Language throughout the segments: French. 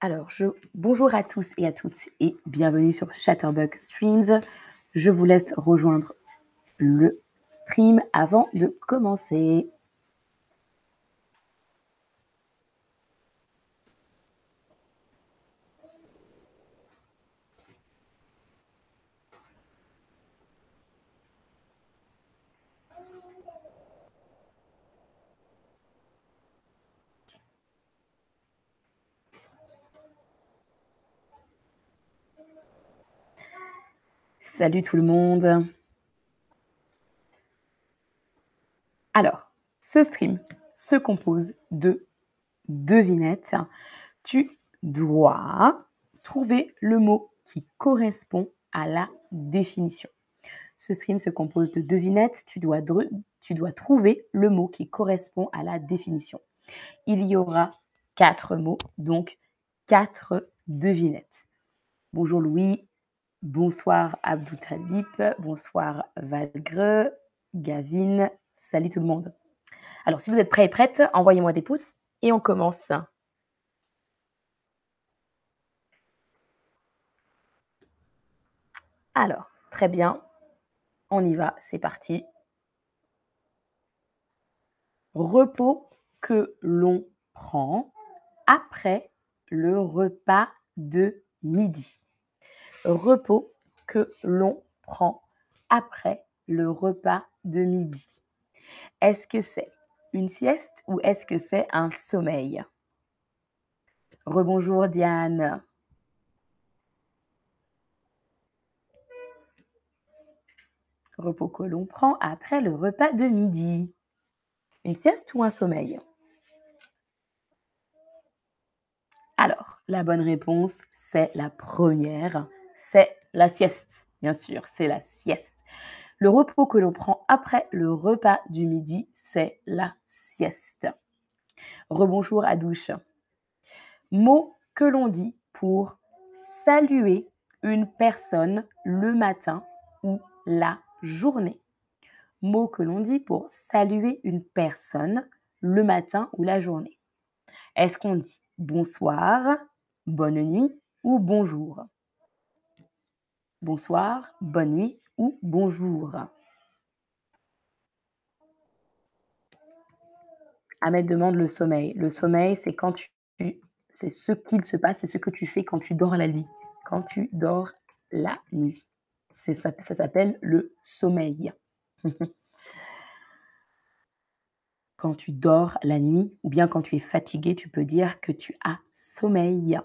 Alors, bonjour à tous et à toutes et bienvenue sur Chatterbug Streams. Je vous laisse rejoindre le stream avant de commencer. Salut tout le monde. Alors, ce stream se compose de devinettes. Tu dois trouver le mot qui correspond à la définition. Ce stream se compose de devinettes. Tu dois, tu dois trouver le mot qui correspond à la définition. Il y aura quatre mots, donc quatre devinettes. Bonjour Louis, Bonsoir Abdou Talib, bonsoir Valgre, Gavin, salut tout le monde. Alors si vous êtes prêts et prêtes, envoyez-moi des pouces et on commence. Alors, très bien, on y va, c'est parti. Repos que l'on prend après le repas de midi repos que l'on prend après le repas de midi. Est-ce que c'est une sieste ou est-ce que c'est un sommeil? Rebonjour Diane. Repos que l'on prend après le repas de midi. Une sieste ou un sommeil? Alors, la bonne réponse, c'est la première c'est la sieste, bien sûr, c'est la sieste. Le repos que l'on prend après le repas du midi, c'est la sieste. Rebonjour à douche. Mot que l'on dit pour saluer une personne le matin ou la journée. Mot que l'on dit pour saluer une personne le matin ou la journée. Est-ce qu'on dit bonsoir, bonne nuit ou bonjour? Bonsoir, bonne nuit ou bonjour. Ahmed demande le sommeil. Le sommeil, c'est quand tu, c'est ce qu'il se passe, c'est ce que tu fais quand tu dors la nuit. Quand tu dors la nuit. Ça s'appelle le sommeil. quand tu dors la nuit ou bien quand tu es fatigué, tu peux dire que tu as sommeil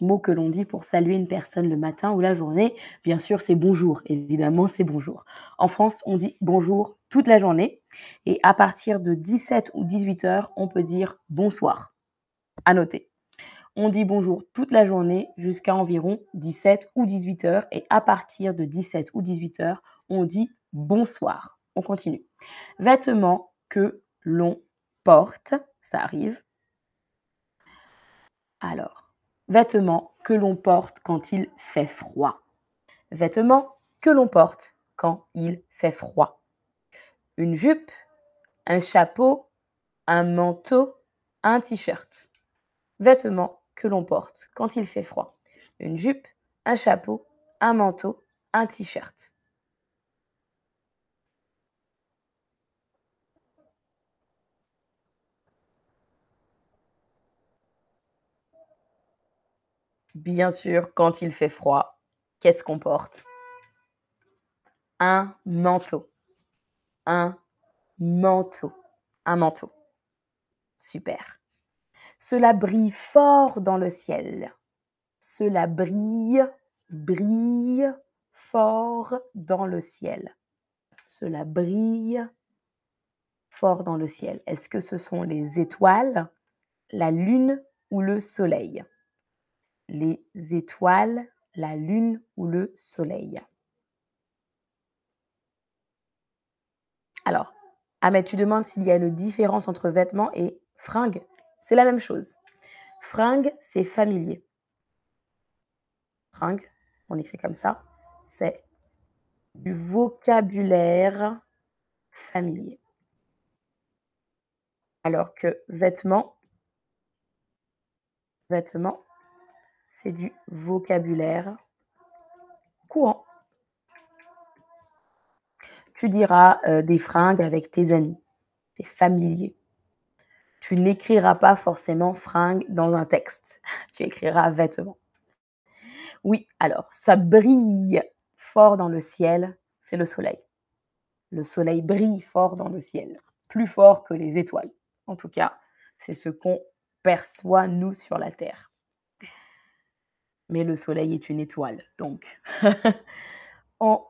mot que l'on dit pour saluer une personne le matin ou la journée, bien sûr, c'est bonjour. Évidemment, c'est bonjour. En France, on dit bonjour toute la journée. Et à partir de 17 ou 18 heures, on peut dire bonsoir. À noter. On dit bonjour toute la journée jusqu'à environ 17 ou 18 heures. Et à partir de 17 ou 18 heures, on dit bonsoir. On continue. Vêtements que l'on porte, ça arrive. Alors, Vêtements que l'on porte quand il fait froid. Vêtements que l'on porte quand il fait froid. Une jupe, un chapeau, un manteau, un t-shirt. Vêtements que l'on porte quand il fait froid. Une jupe, un chapeau, un manteau, un t-shirt. Bien sûr, quand il fait froid, qu'est-ce qu'on porte? Un manteau. Un manteau. Un manteau. Super. Cela brille fort dans le ciel. Cela brille, brille fort dans le ciel. Cela brille fort dans le ciel. Est-ce que ce sont les étoiles, la lune ou le soleil? Les étoiles, la lune ou le soleil. Alors, Ahmed, tu demandes s'il y a une différence entre vêtements et fringues. C'est la même chose. Fringue, c'est familier. Fringue, on écrit comme ça, c'est du vocabulaire familier. Alors que vêtements, Vêtements, c'est du vocabulaire courant. Tu diras, heu, des fringues avec tes amis, tes familiers. Tu n'écriras pas forcément fringues dans un texte. Tu écriras vêtements. Oui, alors ça brille fort dans le ciel, c'est le soleil. Le soleil brille fort dans le ciel, plus fort que les étoiles. En tout cas, c'est ce qu'on perçoit, nous, sur la Terre. Mais le soleil est une étoile, donc on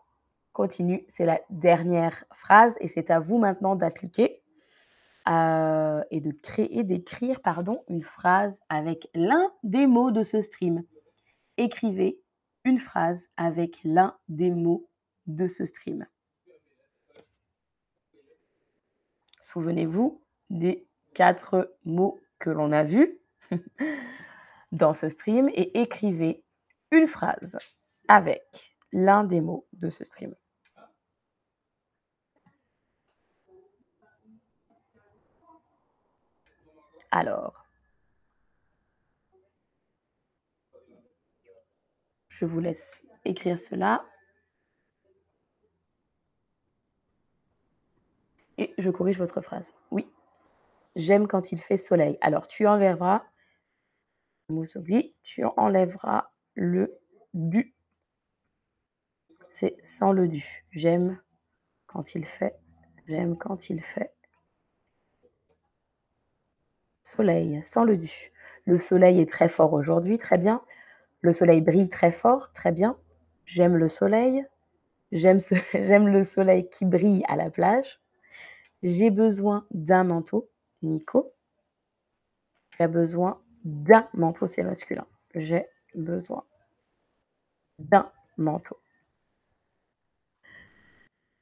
continue. C'est la dernière phrase et c'est à vous maintenant d'appliquer euh, et de créer, d'écrire, pardon, une phrase avec l'un des mots de ce stream. Écrivez une phrase avec l'un des mots de ce stream. Souvenez-vous des quatre mots que l'on a vus dans ce stream et écrivez une phrase avec l'un des mots de ce stream. Alors, je vous laisse écrire cela. Et je corrige votre phrase. Oui, j'aime quand il fait soleil. Alors, tu enlèveras, tu enlèveras le du. C'est sans le du. J'aime quand il fait, j'aime quand il fait soleil, sans le du. Le soleil est très fort aujourd'hui, très bien. Le soleil brille très fort, très bien. J'aime le soleil. J'aime le soleil qui brille à la plage. J'ai besoin d'un manteau, Nico. Tu as besoin d'un manteau, c'est masculin. J'ai besoin d'un manteau.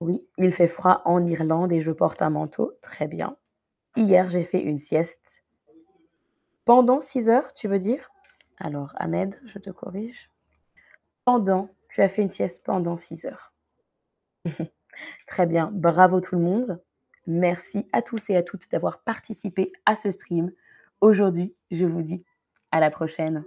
Oui, il fait froid en Irlande et je porte un manteau. Très bien. Hier, j'ai fait une sieste. Pendant 6 heures, tu veux dire? Alors, Ahmed, je te corrige. Pendant, tu as fait une sieste pendant 6 heures. Très bien. Bravo tout le monde. Merci à tous et à toutes d'avoir participé à ce stream. Aujourd'hui, je vous dis à la prochaine.